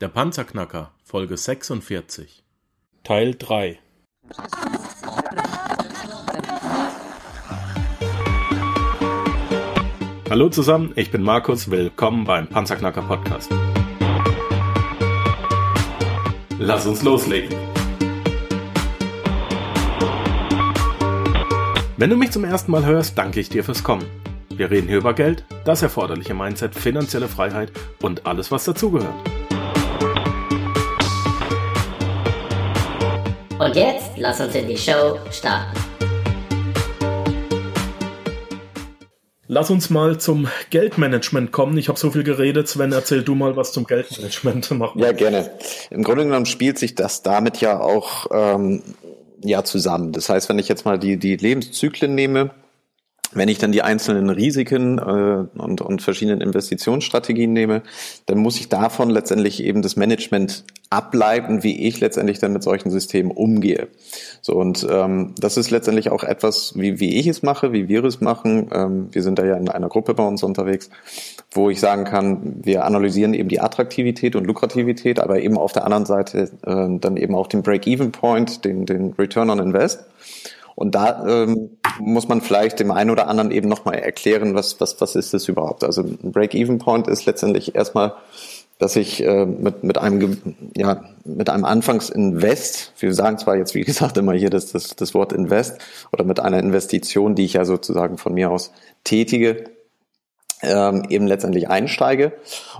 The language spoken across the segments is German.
Der Panzerknacker, Folge 46. Teil 3 Hallo zusammen, ich bin Markus, willkommen beim Panzerknacker Podcast. Lass uns loslegen. Wenn du mich zum ersten Mal hörst, danke ich dir fürs Kommen. Wir reden hier über Geld, das erforderliche Mindset, finanzielle Freiheit und alles, was dazugehört. Und jetzt lass uns in die Show starten. Lass uns mal zum Geldmanagement kommen. Ich habe so viel geredet. Sven, erzähl du mal was zum Geldmanagement. Mach ja, gerne. Im Grunde genommen spielt sich das damit ja auch ähm, ja zusammen. Das heißt, wenn ich jetzt mal die, die Lebenszyklen nehme, wenn ich dann die einzelnen Risiken äh, und, und verschiedenen Investitionsstrategien nehme, dann muss ich davon letztendlich eben das Management ableiten, wie ich letztendlich dann mit solchen Systemen umgehe. So und ähm, das ist letztendlich auch etwas, wie, wie ich es mache, wie wir es machen. Ähm, wir sind da ja in einer Gruppe bei uns unterwegs, wo ich sagen kann, wir analysieren eben die Attraktivität und Lukrativität, aber eben auf der anderen Seite äh, dann eben auch den Break-Even-Point, den, den Return on Invest. Und da ähm, muss man vielleicht dem einen oder anderen eben nochmal erklären, was, was, was ist das überhaupt? Also ein Break-Even-Point ist letztendlich erstmal, dass ich äh, mit, mit einem, ja, mit einem Anfangsinvest, wir sagen zwar jetzt, wie gesagt, immer hier das, das, das Wort Invest oder mit einer Investition, die ich ja sozusagen von mir aus tätige, ähm, eben letztendlich einsteige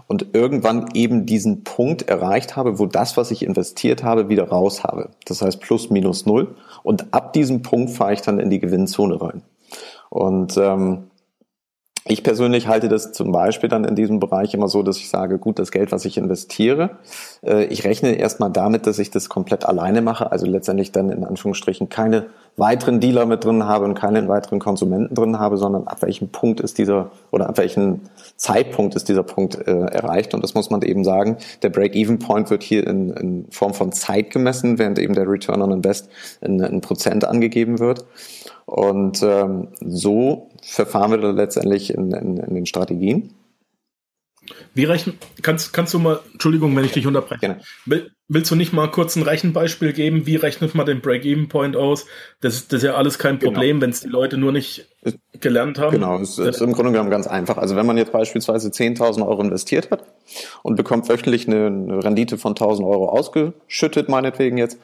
und irgendwann eben diesen Punkt erreicht habe, wo das, was ich investiert habe, wieder raus habe. Das heißt plus minus null. Und ab diesem Punkt fahre ich dann in die Gewinnzone rein. Und ähm, ich persönlich halte das zum Beispiel dann in diesem Bereich immer so, dass ich sage, gut, das Geld, was ich investiere, äh, ich rechne erstmal damit, dass ich das komplett alleine mache, also letztendlich dann in Anführungsstrichen keine weiteren Dealer mit drin habe und keinen weiteren Konsumenten drin habe, sondern ab welchem Punkt ist dieser oder ab welchem Zeitpunkt ist dieser Punkt äh, erreicht. Und das muss man eben sagen, der Break-Even-Point wird hier in, in Form von Zeit gemessen, während eben der Return on Invest in, in Prozent angegeben wird. Und ähm, so verfahren wir da letztendlich in, in, in den Strategien. Wie rechnen, kannst, kannst du mal, Entschuldigung, wenn ich dich unterbreche. Gerne. Will, willst du nicht mal kurz ein Rechenbeispiel geben? Wie rechnet man den Break-Even-Point aus? Das, das ist ja alles kein genau. Problem, genau. wenn es die Leute nur nicht gelernt haben. Genau, es ist im Grunde genommen ganz einfach. Also wenn man jetzt beispielsweise 10.000 Euro investiert hat und bekommt wöchentlich eine, eine Rendite von 1.000 Euro ausgeschüttet, meinetwegen jetzt,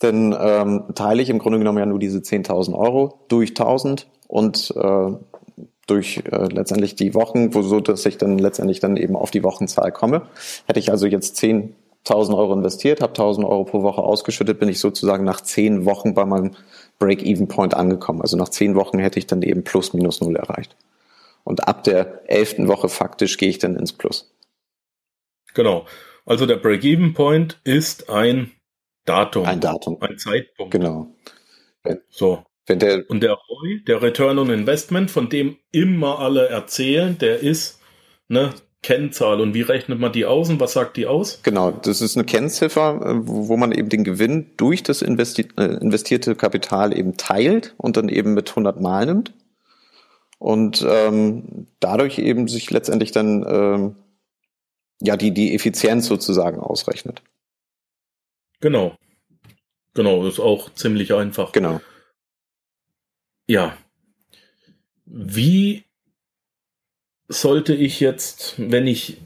dann ähm, teile ich im Grunde genommen ja nur diese 10.000 Euro durch 1.000 und äh, durch äh, letztendlich die Wochen, wo so dass ich dann letztendlich dann eben auf die Wochenzahl komme. Hätte ich also jetzt 10.000 Euro investiert, habe 1.000 Euro pro Woche ausgeschüttet, bin ich sozusagen nach zehn Wochen bei meinem Break-Even-Point angekommen. Also nach zehn Wochen hätte ich dann eben plus minus null erreicht. Und ab der elften Woche faktisch gehe ich dann ins Plus. Genau. Also der Break-Even-Point ist ein Datum. Ein Datum. Ein Zeitpunkt. Genau. So. Der und der ROI, der Return on Investment, von dem immer alle erzählen, der ist eine Kennzahl. Und wie rechnet man die aus und was sagt die aus? Genau, das ist eine Kennziffer, wo man eben den Gewinn durch das investi äh, investierte Kapital eben teilt und dann eben mit 100 Mal nimmt. Und ähm, dadurch eben sich letztendlich dann ähm, ja die, die Effizienz sozusagen ausrechnet. Genau. Genau, ist auch ziemlich einfach. Genau. Ja. Wie sollte ich jetzt, wenn ich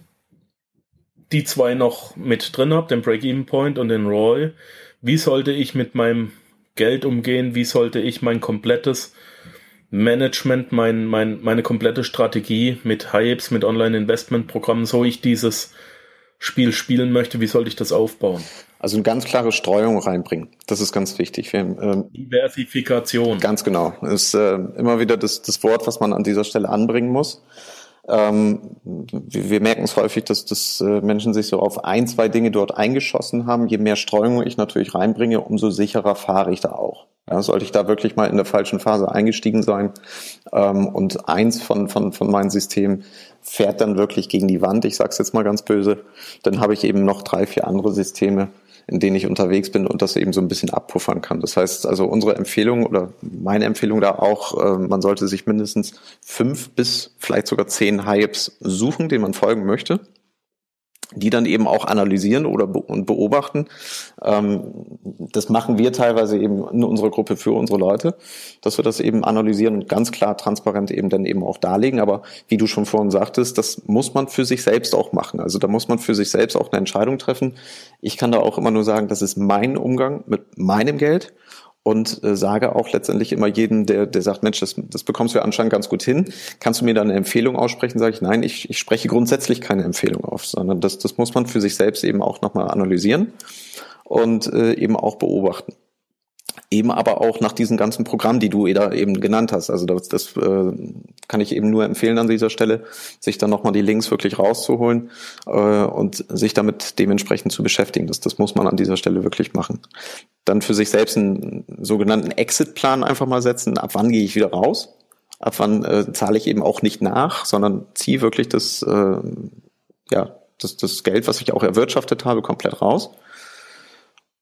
die zwei noch mit drin habe, den Break-Even Point und den Roy, wie sollte ich mit meinem Geld umgehen? Wie sollte ich mein komplettes Management, mein, mein, meine komplette Strategie mit Hypes, mit Online-Investment-Programmen, so ich dieses Spiel spielen möchte, wie sollte ich das aufbauen? Also eine ganz klare Streuung reinbringen. Das ist ganz wichtig. Wir, ähm, Diversifikation. Ganz genau. Ist äh, immer wieder das, das Wort, was man an dieser Stelle anbringen muss. Ähm, wir, wir merken es häufig, dass, dass äh, Menschen sich so auf ein, zwei Dinge dort eingeschossen haben. Je mehr Streuung ich natürlich reinbringe, umso sicherer fahre ich da auch. Ja, sollte ich da wirklich mal in der falschen Phase eingestiegen sein ähm, und eins von, von, von meinen Systemen fährt dann wirklich gegen die Wand, ich sage es jetzt mal ganz böse, dann habe ich eben noch drei, vier andere Systeme, in denen ich unterwegs bin und das eben so ein bisschen abpuffern kann. Das heißt also unsere Empfehlung oder meine Empfehlung da auch, äh, man sollte sich mindestens fünf bis vielleicht sogar zehn Hypes suchen, denen man folgen möchte. Die dann eben auch analysieren oder be und beobachten. Ähm, das machen wir teilweise eben in unserer Gruppe für unsere Leute, dass wir das eben analysieren und ganz klar transparent eben dann eben auch darlegen. Aber wie du schon vorhin sagtest, das muss man für sich selbst auch machen. Also da muss man für sich selbst auch eine Entscheidung treffen. Ich kann da auch immer nur sagen, das ist mein Umgang mit meinem Geld und äh, sage auch letztendlich immer jedem, der, der sagt, Mensch, das, das bekommst du ja anscheinend ganz gut hin. Kannst du mir da eine Empfehlung aussprechen? Sage ich, nein, ich, ich spreche grundsätzlich keine Empfehlung auf, sondern das, das muss man für sich selbst eben auch nochmal analysieren und äh, eben auch beobachten eben aber auch nach diesen ganzen Programmen, die du da eben genannt hast. Also das, das äh, kann ich eben nur empfehlen an dieser Stelle, sich dann nochmal die Links wirklich rauszuholen äh, und sich damit dementsprechend zu beschäftigen. Das, das muss man an dieser Stelle wirklich machen. Dann für sich selbst einen sogenannten Exit-Plan einfach mal setzen. Ab wann gehe ich wieder raus? Ab wann äh, zahle ich eben auch nicht nach, sondern ziehe wirklich das, äh, ja, das, das Geld, was ich auch erwirtschaftet habe, komplett raus.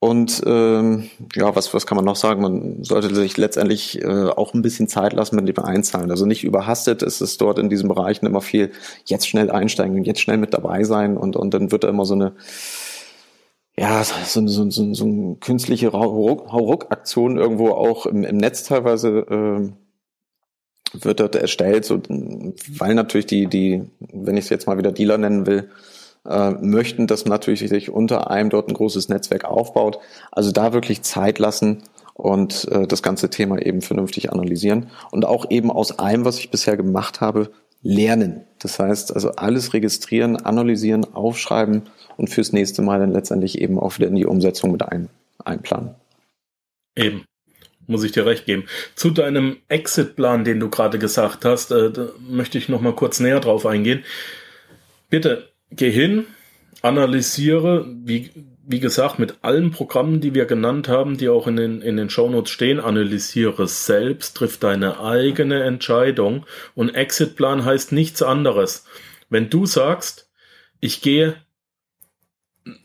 Und ähm, ja, was, was kann man noch sagen? Man sollte sich letztendlich äh, auch ein bisschen Zeit lassen mit dem Einzahlen. Also nicht überhastet. Es ist dort in diesen Bereichen immer viel jetzt schnell einsteigen und jetzt schnell mit dabei sein und, und dann wird da immer so eine ja, so, so, so, so eine künstliche Hauruck-Aktion irgendwo auch im, im Netz teilweise äh, wird dort erstellt, so, weil natürlich die, die, wenn ich es jetzt mal wieder Dealer nennen will, äh, möchten, dass natürlich sich unter einem dort ein großes Netzwerk aufbaut. Also da wirklich Zeit lassen und äh, das ganze Thema eben vernünftig analysieren und auch eben aus allem, was ich bisher gemacht habe, lernen. Das heißt also alles registrieren, analysieren, aufschreiben und fürs nächste Mal dann letztendlich eben auch wieder in die Umsetzung mit ein, einplanen. Eben. Muss ich dir recht geben. Zu deinem Exit-Plan, den du gerade gesagt hast, äh, möchte ich noch mal kurz näher drauf eingehen. Bitte geh hin, analysiere, wie, wie gesagt, mit allen Programmen, die wir genannt haben, die auch in den, in den Shownotes stehen, analysiere selbst, triff deine eigene Entscheidung. Und Exitplan heißt nichts anderes. Wenn du sagst, ich gehe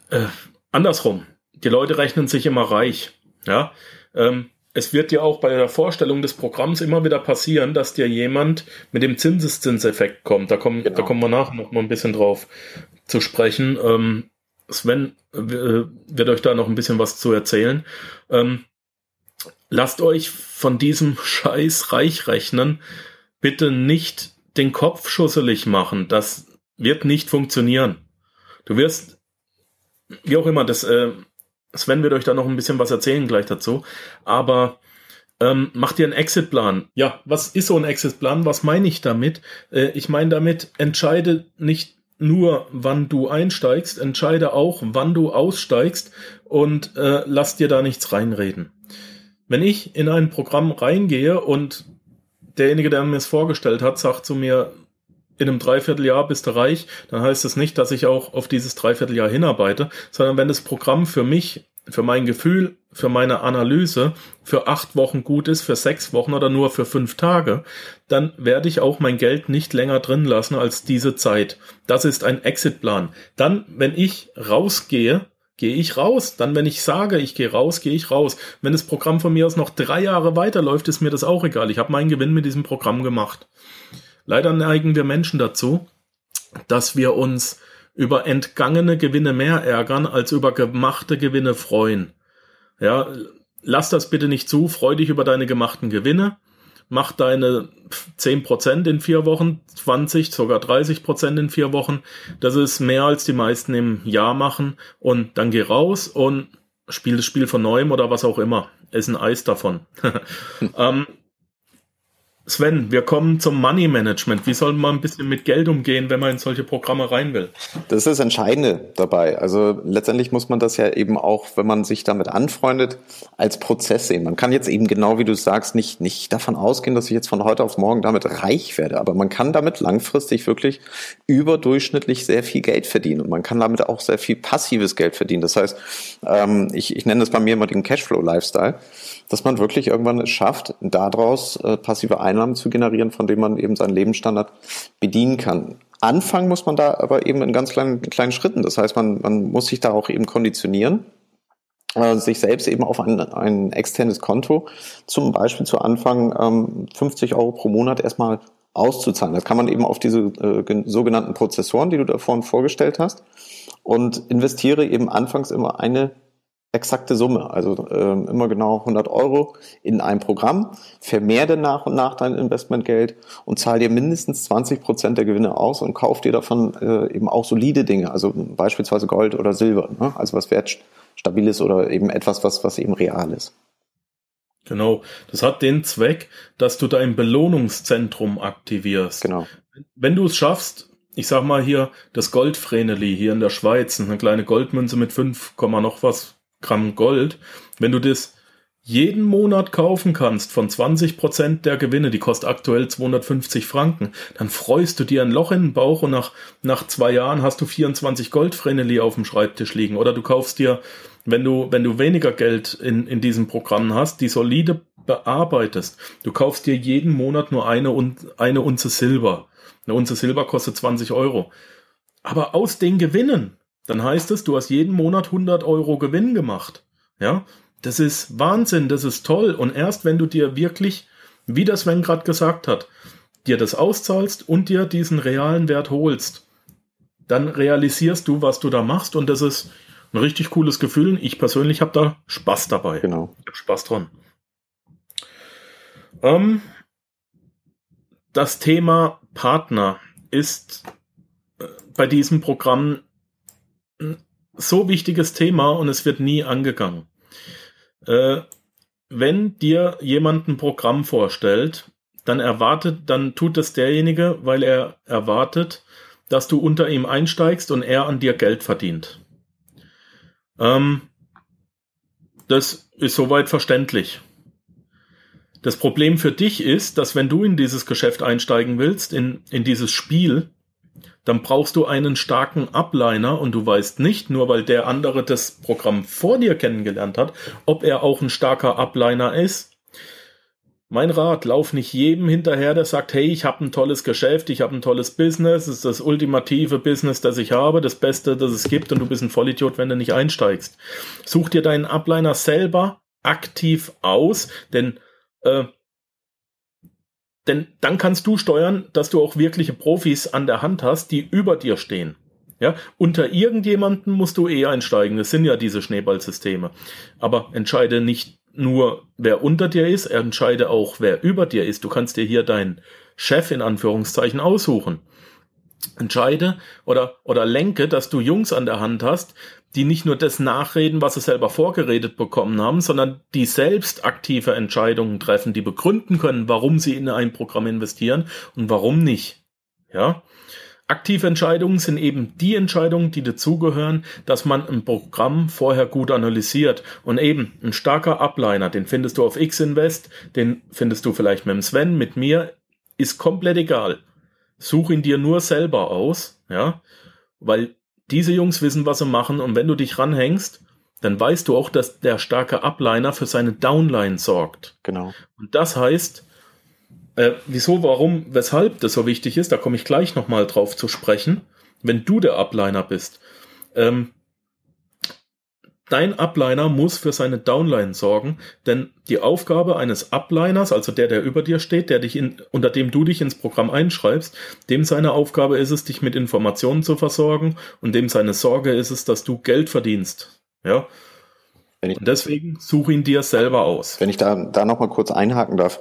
äh, andersrum, die Leute rechnen sich immer reich, ja, ähm, es wird dir auch bei der Vorstellung des Programms immer wieder passieren, dass dir jemand mit dem Zinseszinseffekt kommt. Da kommen, genau. da kommen wir nachher noch mal ein bisschen drauf zu sprechen. Ähm, Sven äh, wird euch da noch ein bisschen was zu erzählen. Ähm, lasst euch von diesem Scheiß reich rechnen bitte nicht den Kopf schusselig machen. Das wird nicht funktionieren. Du wirst, wie auch immer, das, äh, Sven wird euch da noch ein bisschen was erzählen gleich dazu. Aber ähm, macht ihr einen Exit-Plan. Ja, was ist so ein Exit-Plan? Was meine ich damit? Äh, ich meine damit, entscheide nicht nur, wann du einsteigst, entscheide auch, wann du aussteigst und äh, lass dir da nichts reinreden. Wenn ich in ein Programm reingehe und derjenige, der mir es vorgestellt hat, sagt zu mir, in einem Dreivierteljahr bist du reich, dann heißt es das nicht, dass ich auch auf dieses Dreivierteljahr hinarbeite, sondern wenn das Programm für mich, für mein Gefühl, für meine Analyse für acht Wochen gut ist, für sechs Wochen oder nur für fünf Tage, dann werde ich auch mein Geld nicht länger drin lassen als diese Zeit. Das ist ein Exitplan. Dann, wenn ich rausgehe, gehe ich raus. Dann, wenn ich sage, ich gehe raus, gehe ich raus. Wenn das Programm von mir aus noch drei Jahre weiterläuft, ist mir das auch egal. Ich habe meinen Gewinn mit diesem Programm gemacht. Leider neigen wir Menschen dazu, dass wir uns über entgangene Gewinne mehr ärgern, als über gemachte Gewinne freuen. Ja, lass das bitte nicht zu, freu dich über deine gemachten Gewinne, mach deine 10% in vier Wochen, 20, sogar 30% in vier Wochen. Das ist mehr als die meisten im Jahr machen und dann geh raus und spiel das Spiel von neuem oder was auch immer. Ist ein Eis davon. ähm, Sven, wir kommen zum Money Management. Wie soll man ein bisschen mit Geld umgehen, wenn man in solche Programme rein will? Das ist das Entscheidende dabei. Also letztendlich muss man das ja eben auch, wenn man sich damit anfreundet, als Prozess sehen. Man kann jetzt eben genau wie du sagst, nicht, nicht davon ausgehen, dass ich jetzt von heute auf morgen damit reich werde. Aber man kann damit langfristig wirklich überdurchschnittlich sehr viel Geld verdienen. Und man kann damit auch sehr viel passives Geld verdienen. Das heißt, ähm, ich, ich nenne das bei mir immer den Cashflow-Lifestyle dass man wirklich irgendwann es schafft, daraus äh, passive Einnahmen zu generieren, von denen man eben seinen Lebensstandard bedienen kann. Anfangen muss man da aber eben in ganz kleinen, kleinen Schritten. Das heißt, man, man muss sich da auch eben konditionieren, äh, sich selbst eben auf ein, ein externes Konto, zum Beispiel zu Anfang ähm, 50 Euro pro Monat erstmal auszuzahlen. Das kann man eben auf diese äh, sogenannten Prozessoren, die du da vorhin vorgestellt hast. und investiere eben anfangs immer eine exakte Summe, also ähm, immer genau 100 Euro in ein Programm, vermehre nach und nach dein Investmentgeld und zahl dir mindestens 20 Prozent der Gewinne aus und kauf dir davon äh, eben auch solide Dinge, also beispielsweise Gold oder Silber, ne? also was wertstabil ist oder eben etwas, was, was eben real ist. Genau, das hat den Zweck, dass du dein Belohnungszentrum aktivierst. Genau. Wenn du es schaffst, ich sag mal hier, das Goldvreneli hier in der Schweiz, eine kleine Goldmünze mit 5, noch was Gramm Gold, wenn du das jeden Monat kaufen kannst von 20 Prozent der Gewinne, die kostet aktuell 250 Franken, dann freust du dir ein Loch in den Bauch und nach, nach zwei Jahren hast du 24 Goldvreneli auf dem Schreibtisch liegen. Oder du kaufst dir, wenn du, wenn du weniger Geld in, in diesem Programm hast, die solide bearbeitest, du kaufst dir jeden Monat nur eine, eine Unze Silber. Eine Unze Silber kostet 20 Euro. Aber aus den Gewinnen, dann heißt es, du hast jeden Monat 100 Euro Gewinn gemacht. Ja, das ist Wahnsinn, das ist toll. Und erst wenn du dir wirklich, wie das Sven gerade gesagt hat, dir das auszahlst und dir diesen realen Wert holst, dann realisierst du, was du da machst. Und das ist ein richtig cooles Gefühl. Ich persönlich habe da Spaß dabei. Genau. Ich habe Spaß dran. Ähm, das Thema Partner ist äh, bei diesem Programm so wichtiges Thema und es wird nie angegangen. Äh, wenn dir jemand ein Programm vorstellt, dann erwartet, dann tut es derjenige, weil er erwartet, dass du unter ihm einsteigst und er an dir Geld verdient. Ähm, das ist soweit verständlich. Das Problem für dich ist, dass wenn du in dieses Geschäft einsteigen willst, in, in dieses Spiel, dann brauchst du einen starken Upliner und du weißt nicht, nur weil der andere das Programm vor dir kennengelernt hat, ob er auch ein starker Upliner ist. Mein Rat, lauf nicht jedem hinterher, der sagt, hey, ich habe ein tolles Geschäft, ich habe ein tolles Business, es ist das ultimative Business, das ich habe, das Beste, das es gibt und du bist ein Vollidiot, wenn du nicht einsteigst. Such dir deinen Upliner selber aktiv aus, denn äh, denn dann kannst du steuern, dass du auch wirkliche Profis an der Hand hast, die über dir stehen. Ja, unter irgendjemanden musst du eh einsteigen. Das sind ja diese Schneeballsysteme. Aber entscheide nicht nur, wer unter dir ist, entscheide auch, wer über dir ist. Du kannst dir hier deinen Chef in Anführungszeichen aussuchen entscheide oder, oder lenke, dass du Jungs an der Hand hast, die nicht nur das nachreden, was sie selber vorgeredet bekommen haben, sondern die selbst aktive Entscheidungen treffen, die begründen können, warum sie in ein Programm investieren und warum nicht. Ja? Aktive Entscheidungen sind eben die Entscheidungen, die dazugehören, dass man ein Programm vorher gut analysiert. Und eben ein starker Upliner, den findest du auf X-Invest, den findest du vielleicht mit dem Sven, mit mir, ist komplett egal such ihn dir nur selber aus, ja, weil diese Jungs wissen, was sie machen und wenn du dich ranhängst, dann weißt du auch, dass der starke Upliner für seine Downline sorgt. Genau. Und das heißt, äh, wieso, warum, weshalb das so wichtig ist, da komme ich gleich nochmal drauf zu sprechen, wenn du der Upliner bist. Ähm, Dein Upliner muss für seine Downline sorgen, denn die Aufgabe eines Upliners, also der, der über dir steht, der dich in, unter dem du dich ins Programm einschreibst, dem seine Aufgabe ist es, dich mit Informationen zu versorgen und dem seine Sorge ist es, dass du Geld verdienst. Ja. und deswegen such ihn dir selber aus. Wenn ich da, da nochmal kurz einhaken darf.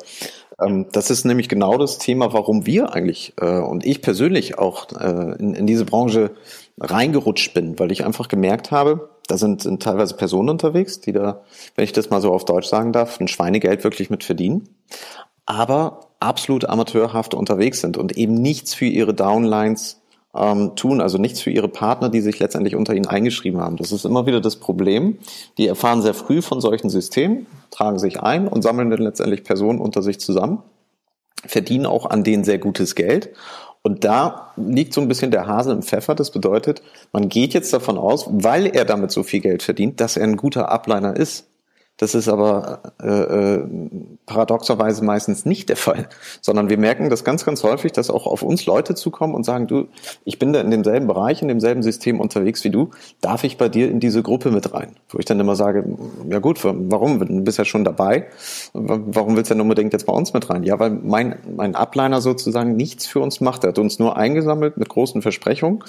Ähm, das ist nämlich genau das Thema, warum wir eigentlich äh, und ich persönlich auch äh, in, in diese Branche reingerutscht bin, weil ich einfach gemerkt habe, da sind, sind teilweise Personen unterwegs, die da, wenn ich das mal so auf Deutsch sagen darf, ein Schweinegeld wirklich mit verdienen, aber absolut amateurhaft unterwegs sind und eben nichts für ihre Downlines ähm, tun, also nichts für ihre Partner, die sich letztendlich unter ihnen eingeschrieben haben. Das ist immer wieder das Problem. Die erfahren sehr früh von solchen Systemen, tragen sich ein und sammeln dann letztendlich Personen unter sich zusammen, verdienen auch an denen sehr gutes Geld und da liegt so ein bisschen der Hase im Pfeffer. Das bedeutet, man geht jetzt davon aus, weil er damit so viel Geld verdient, dass er ein guter Upliner ist. Das ist aber äh, äh, paradoxerweise meistens nicht der Fall, sondern wir merken das ganz, ganz häufig, dass auch auf uns Leute zukommen und sagen, du, ich bin da in demselben Bereich, in demselben System unterwegs wie du, darf ich bei dir in diese Gruppe mit rein? Wo ich dann immer sage, ja gut, warum? Du bist ja schon dabei. Warum willst du denn unbedingt jetzt bei uns mit rein? Ja, weil mein, mein Upliner sozusagen nichts für uns macht. Er hat uns nur eingesammelt mit großen Versprechungen.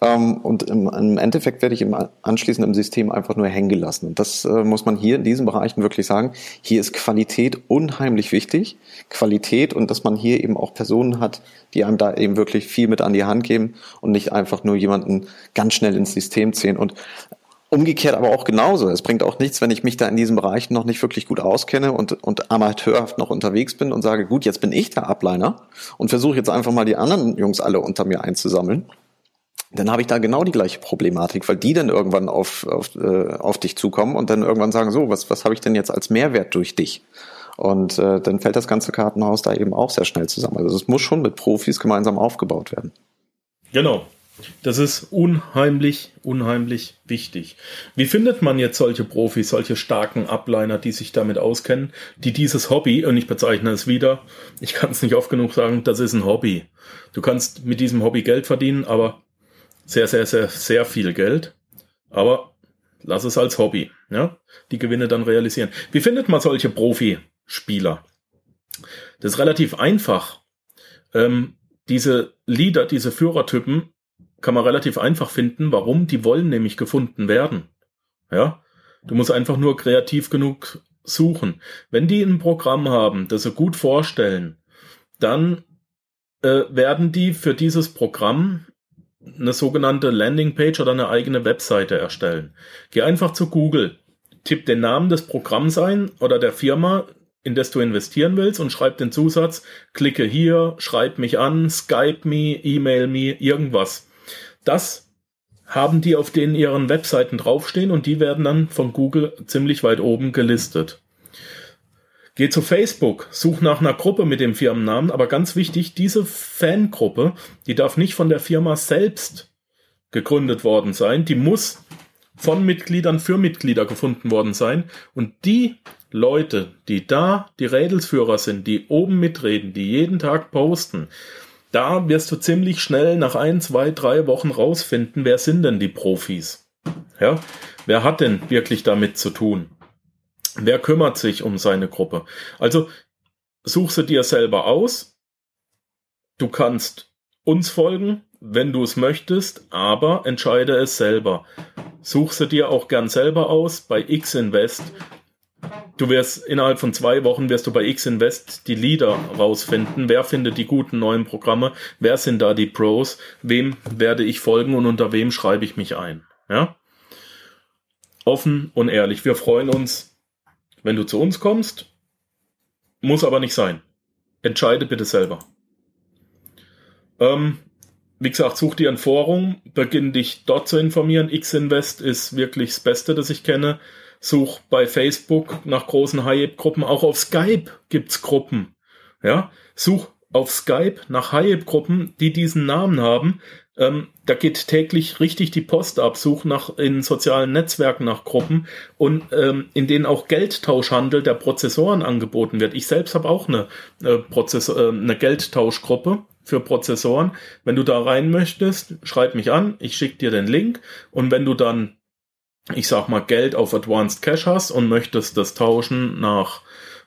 Ähm, und im, im Endeffekt werde ich im anschließend im System einfach nur hängen gelassen. Und das äh, muss man hier in diesen Bereichen wirklich sagen. Hier ist Qualität unheimlich wichtig. Qualität und dass man hier eben auch Personen hat, die einem da eben wirklich viel mit an die Hand geben und nicht einfach nur jemanden ganz schnell ins System ziehen. Und Umgekehrt aber auch genauso. Es bringt auch nichts, wenn ich mich da in diesem Bereich noch nicht wirklich gut auskenne und, und amateurhaft noch unterwegs bin und sage, gut, jetzt bin ich der Upliner und versuche jetzt einfach mal die anderen Jungs alle unter mir einzusammeln. Dann habe ich da genau die gleiche Problematik, weil die dann irgendwann auf, auf, äh, auf dich zukommen und dann irgendwann sagen, so, was, was habe ich denn jetzt als Mehrwert durch dich? Und äh, dann fällt das ganze Kartenhaus da eben auch sehr schnell zusammen. Also es muss schon mit Profis gemeinsam aufgebaut werden. Genau, das ist unheimlich, unheimlich wichtig. Wie findet man jetzt solche Profis, solche starken Upliner, die sich damit auskennen, die dieses Hobby, und ich bezeichne es wieder, ich kann es nicht oft genug sagen, das ist ein Hobby. Du kannst mit diesem Hobby Geld verdienen, aber sehr, sehr, sehr, sehr viel Geld. Aber lass es als Hobby, ja, die Gewinne dann realisieren. Wie findet man solche Profispieler? Das ist relativ einfach. Ähm, diese Leader, diese Führertypen kann man relativ einfach finden. Warum? Die wollen nämlich gefunden werden. Ja, du musst einfach nur kreativ genug suchen. Wenn die ein Programm haben, das sie gut vorstellen, dann äh, werden die für dieses Programm eine sogenannte Landingpage oder eine eigene Webseite erstellen. Geh einfach zu Google, tipp den Namen des Programms ein oder der Firma, in das du investieren willst und schreib den Zusatz, klicke hier, schreib mich an, Skype me, E-Mail me, irgendwas. Das haben die auf denen ihren Webseiten draufstehen und die werden dann von Google ziemlich weit oben gelistet. Geh zu Facebook, such nach einer Gruppe mit dem Firmennamen, aber ganz wichtig, diese Fangruppe, die darf nicht von der Firma selbst gegründet worden sein, die muss von Mitgliedern für Mitglieder gefunden worden sein. Und die Leute, die da die Rädelsführer sind, die oben mitreden, die jeden Tag posten, da wirst du ziemlich schnell nach ein, zwei, drei Wochen rausfinden, wer sind denn die Profis? Ja, wer hat denn wirklich damit zu tun? Wer kümmert sich um seine Gruppe? Also such sie dir selber aus. Du kannst uns folgen, wenn du es möchtest, aber entscheide es selber. Such sie dir auch gern selber aus. Bei X-Invest Du wirst innerhalb von zwei Wochen wirst du bei X Invest die Leader rausfinden. Wer findet die guten neuen Programme? Wer sind da die Pros? Wem werde ich folgen und unter wem schreibe ich mich ein? Ja? Offen und ehrlich. Wir freuen uns, wenn du zu uns kommst. Muss aber nicht sein. Entscheide bitte selber. Ähm, wie gesagt, such dir ein Forum, beginn dich dort zu informieren. X-Invest ist wirklich das Beste, das ich kenne. Such bei Facebook nach großen High-Gruppen. Auch auf Skype gibt's Gruppen. Ja, such auf Skype nach High-Gruppen, die diesen Namen haben. Ähm, da geht täglich richtig die Post ab. Such nach in sozialen Netzwerken nach Gruppen und ähm, in denen auch Geldtauschhandel der Prozessoren angeboten wird. Ich selbst habe auch eine, äh, Prozess äh, eine Geldtauschgruppe für Prozessoren. Wenn du da rein möchtest, schreib mich an, ich schicke dir den Link und wenn du dann ich sag mal, Geld auf Advanced Cash hast und möchtest das tauschen nach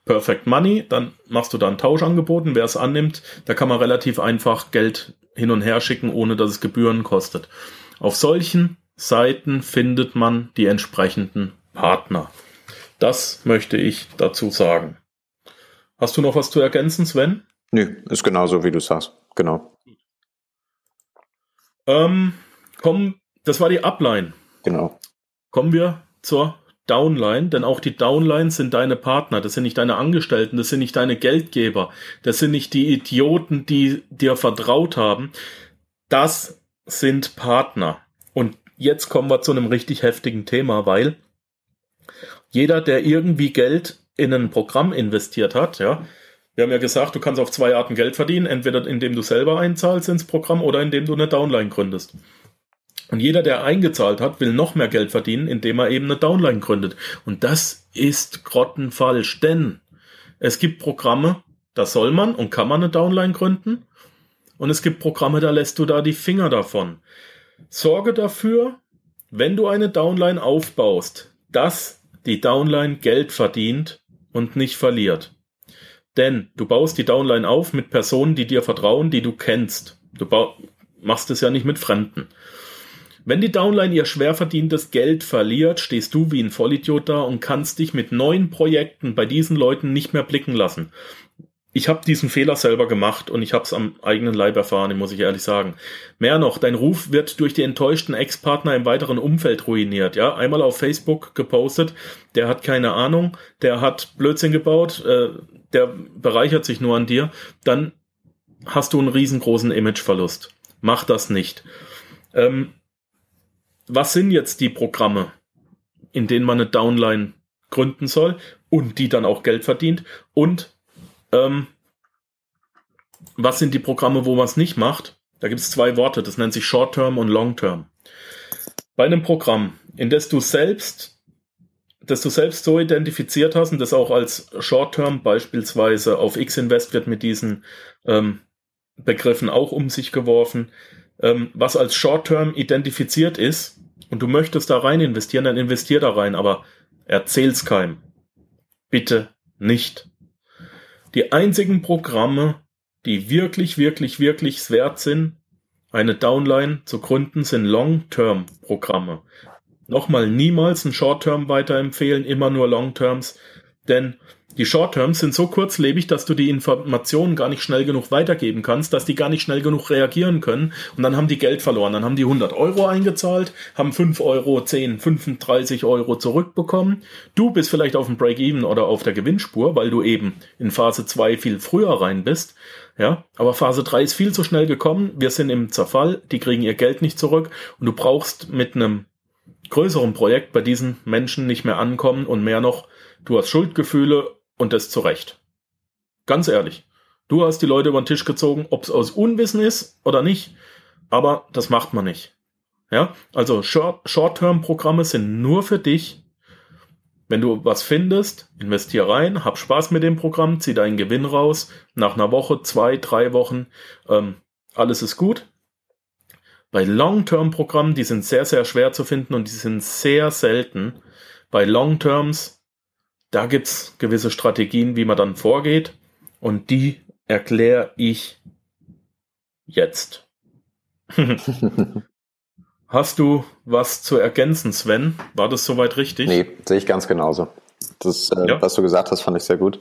Perfect Money, dann machst du da ein Tauschangebot und wer es annimmt, da kann man relativ einfach Geld hin und her schicken, ohne dass es Gebühren kostet. Auf solchen Seiten findet man die entsprechenden Partner. Das möchte ich dazu sagen. Hast du noch was zu ergänzen, Sven? Nö, ist genauso, wie du sagst. Genau. Ähm, komm, das war die Upline. Genau. Kommen wir zur Downline, denn auch die Downlines sind deine Partner, das sind nicht deine Angestellten, das sind nicht deine Geldgeber, das sind nicht die Idioten, die dir vertraut haben. Das sind Partner. Und jetzt kommen wir zu einem richtig heftigen Thema, weil jeder, der irgendwie Geld in ein Programm investiert hat, ja, wir haben ja gesagt, du kannst auf zwei Arten Geld verdienen, entweder indem du selber einzahlst ins Programm oder indem du eine Downline gründest. Und jeder, der eingezahlt hat, will noch mehr Geld verdienen, indem er eben eine Downline gründet. Und das ist grottenfalsch, denn es gibt Programme, da soll man und kann man eine Downline gründen. Und es gibt Programme, da lässt du da die Finger davon. Sorge dafür, wenn du eine Downline aufbaust, dass die Downline Geld verdient und nicht verliert. Denn du baust die Downline auf mit Personen, die dir vertrauen, die du kennst. Du machst es ja nicht mit Fremden. Wenn die Downline ihr schwer verdientes Geld verliert, stehst du wie ein Vollidiot da und kannst dich mit neuen Projekten bei diesen Leuten nicht mehr blicken lassen. Ich habe diesen Fehler selber gemacht und ich habe es am eigenen Leib erfahren, muss ich ehrlich sagen. Mehr noch, dein Ruf wird durch die enttäuschten Ex-Partner im weiteren Umfeld ruiniert. Ja, einmal auf Facebook gepostet, der hat keine Ahnung, der hat Blödsinn gebaut, äh, der bereichert sich nur an dir, dann hast du einen riesengroßen Imageverlust. Mach das nicht. Ähm, was sind jetzt die Programme, in denen man eine Downline gründen soll und die dann auch Geld verdient? Und ähm, was sind die Programme, wo man es nicht macht? Da gibt es zwei Worte, das nennt sich Short-Term und Long-Term. Bei einem Programm, in das du selbst, das du selbst so identifiziert hast und das auch als Short-Term beispielsweise auf X-Invest wird mit diesen ähm, Begriffen auch um sich geworfen, ähm, was als Short-Term identifiziert ist und du möchtest da rein investieren, dann investier da rein, aber erzähl's keinem. Bitte nicht. Die einzigen Programme, die wirklich, wirklich, wirklich wert sind, eine Downline zu gründen, sind Long-Term-Programme. Nochmal niemals ein Short-Term weiterempfehlen, immer nur Long-Terms, denn die Short-Terms sind so kurzlebig, dass du die Informationen gar nicht schnell genug weitergeben kannst, dass die gar nicht schnell genug reagieren können und dann haben die Geld verloren. Dann haben die 100 Euro eingezahlt, haben 5 Euro, 10, 35 Euro zurückbekommen. Du bist vielleicht auf dem Break-Even oder auf der Gewinnspur, weil du eben in Phase 2 viel früher rein bist. Ja, aber Phase 3 ist viel zu schnell gekommen. Wir sind im Zerfall, die kriegen ihr Geld nicht zurück und du brauchst mit einem größeren Projekt bei diesen Menschen nicht mehr ankommen und mehr noch, du hast Schuldgefühle und das zu Recht. Ganz ehrlich. Du hast die Leute über den Tisch gezogen, ob es aus Unwissen ist oder nicht, aber das macht man nicht. Ja, also Short-Term-Programme sind nur für dich. Wenn du was findest, investier rein, hab Spaß mit dem Programm, zieh deinen Gewinn raus. Nach einer Woche, zwei, drei Wochen, ähm, alles ist gut. Bei Long-Term-Programmen, die sind sehr, sehr schwer zu finden und die sind sehr selten. Bei Long-Terms da gibt's gewisse Strategien, wie man dann vorgeht. Und die erkläre ich jetzt. Hast du was zu ergänzen, Sven? War das soweit richtig? Nee, sehe ich ganz genauso. Das, äh, ja. was du gesagt hast, fand ich sehr gut.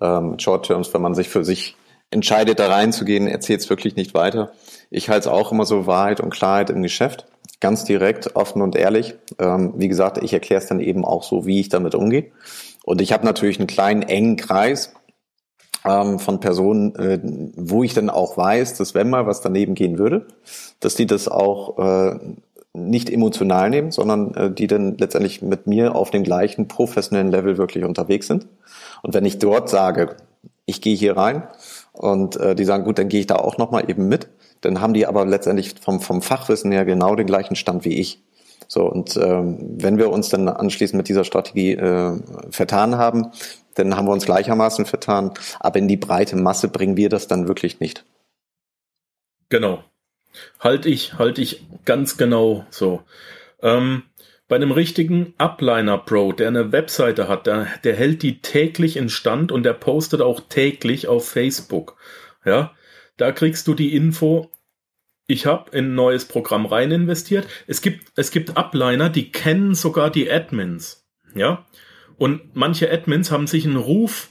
Ähm, Short Terms, wenn man sich für sich entscheidet, da reinzugehen, erzählt es wirklich nicht weiter. Ich halte es auch immer so Wahrheit und Klarheit im Geschäft. Ganz direkt, offen und ehrlich. Ähm, wie gesagt, ich erkläre es dann eben auch so, wie ich damit umgehe. Und ich habe natürlich einen kleinen, engen Kreis ähm, von Personen, äh, wo ich dann auch weiß, dass wenn mal was daneben gehen würde, dass die das auch äh, nicht emotional nehmen, sondern äh, die dann letztendlich mit mir auf dem gleichen professionellen Level wirklich unterwegs sind. Und wenn ich dort sage, ich gehe hier rein und äh, die sagen, gut, dann gehe ich da auch nochmal eben mit, dann haben die aber letztendlich vom, vom Fachwissen her genau den gleichen Stand wie ich. So, und ähm, wenn wir uns dann anschließend mit dieser Strategie äh, vertan haben, dann haben wir uns gleichermaßen vertan, aber in die breite Masse bringen wir das dann wirklich nicht. Genau. Halte ich, halte ich ganz genau so. Ähm, bei einem richtigen Upliner Pro, der eine Webseite hat, der, der hält die täglich in Stand und der postet auch täglich auf Facebook. Ja, da kriegst du die Info, ich habe in ein neues Programm rein investiert. Es gibt, es gibt Upliner, die kennen sogar die Admins. Ja. Und manche Admins haben sich einen Ruf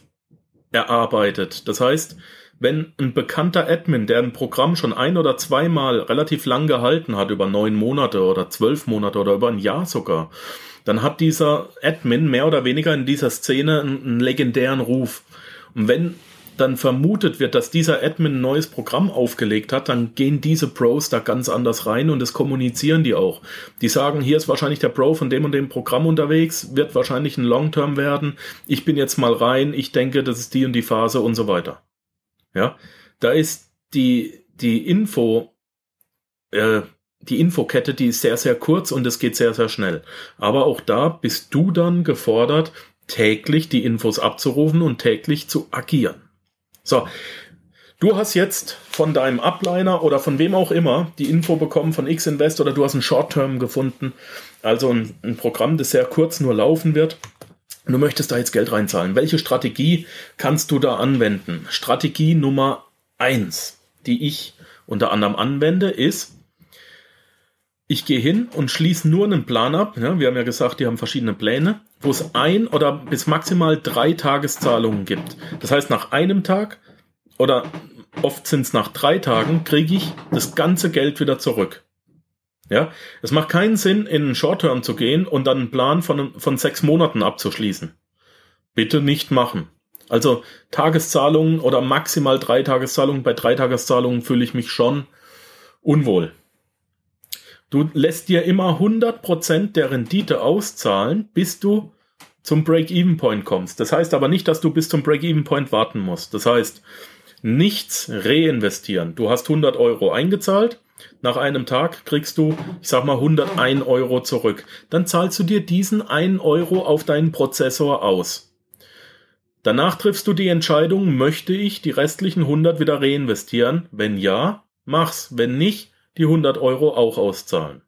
erarbeitet. Das heißt, wenn ein bekannter Admin, der ein Programm schon ein oder zweimal relativ lang gehalten hat, über neun Monate oder zwölf Monate oder über ein Jahr sogar, dann hat dieser Admin mehr oder weniger in dieser Szene einen, einen legendären Ruf. Und wenn dann vermutet wird, dass dieser Admin ein neues Programm aufgelegt hat, dann gehen diese Pros da ganz anders rein und das kommunizieren die auch. Die sagen, hier ist wahrscheinlich der Pro von dem und dem Programm unterwegs, wird wahrscheinlich ein Long-Term werden. Ich bin jetzt mal rein, ich denke, das ist die und die Phase und so weiter. Ja, da ist die, die Info, äh, die Infokette, die ist sehr, sehr kurz und es geht sehr, sehr schnell. Aber auch da bist du dann gefordert, täglich die Infos abzurufen und täglich zu agieren. So, du hast jetzt von deinem Upliner oder von wem auch immer die Info bekommen von Xinvest oder du hast ein Short-Term gefunden, also ein, ein Programm, das sehr kurz nur laufen wird. Du möchtest da jetzt Geld reinzahlen. Welche Strategie kannst du da anwenden? Strategie Nummer eins, die ich unter anderem anwende, ist, ich gehe hin und schließe nur einen Plan ab. Ja, wir haben ja gesagt, die haben verschiedene Pläne, wo es ein oder bis maximal drei Tageszahlungen gibt. Das heißt, nach einem Tag oder oft sind es nach drei Tagen, kriege ich das ganze Geld wieder zurück. Ja, es macht keinen Sinn, in einen Short-Term zu gehen und dann einen Plan von, von sechs Monaten abzuschließen. Bitte nicht machen. Also Tageszahlungen oder maximal drei Tageszahlungen. Bei drei Tageszahlungen fühle ich mich schon unwohl. Du lässt dir immer 100% der Rendite auszahlen, bis du zum Break-Even-Point kommst. Das heißt aber nicht, dass du bis zum Break-Even-Point warten musst. Das heißt, nichts reinvestieren. Du hast 100 Euro eingezahlt. Nach einem Tag kriegst du, ich sag mal, 101 Euro zurück. Dann zahlst du dir diesen 1 Euro auf deinen Prozessor aus. Danach triffst du die Entscheidung, möchte ich die restlichen 100 wieder reinvestieren? Wenn ja, mach's. Wenn nicht, die 100 Euro auch auszahlen.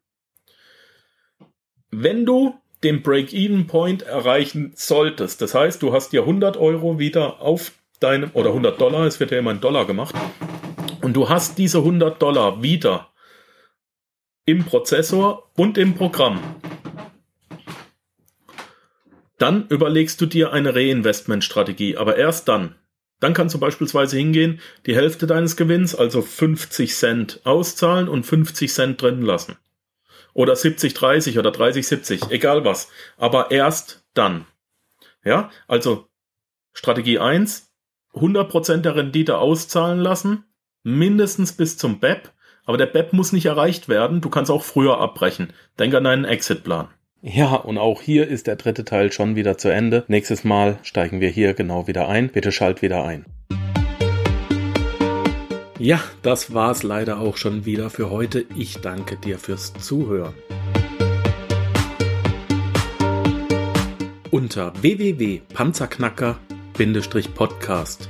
Wenn du den Break-Even-Point erreichen solltest, das heißt, du hast dir 100 Euro wieder auf deinem, oder 100 Dollar, es wird ja immer in Dollar gemacht, und du hast diese 100 Dollar wieder im Prozessor und im Programm, dann überlegst du dir eine Reinvestment-Strategie, aber erst dann. Dann kannst du beispielsweise hingehen, die Hälfte deines Gewinns, also 50 Cent auszahlen und 50 Cent drin lassen. Oder 70, 30 oder 30, 70, egal was. Aber erst dann. Ja, also Strategie 1, 100% der Rendite auszahlen lassen, mindestens bis zum BEP, aber der BEP muss nicht erreicht werden, du kannst auch früher abbrechen. Denk an deinen Exitplan. Ja, und auch hier ist der dritte Teil schon wieder zu Ende. Nächstes Mal steigen wir hier genau wieder ein. Bitte schalt wieder ein. Ja, das war's leider auch schon wieder für heute. Ich danke dir fürs Zuhören. Unter www.panzerknacker-podcast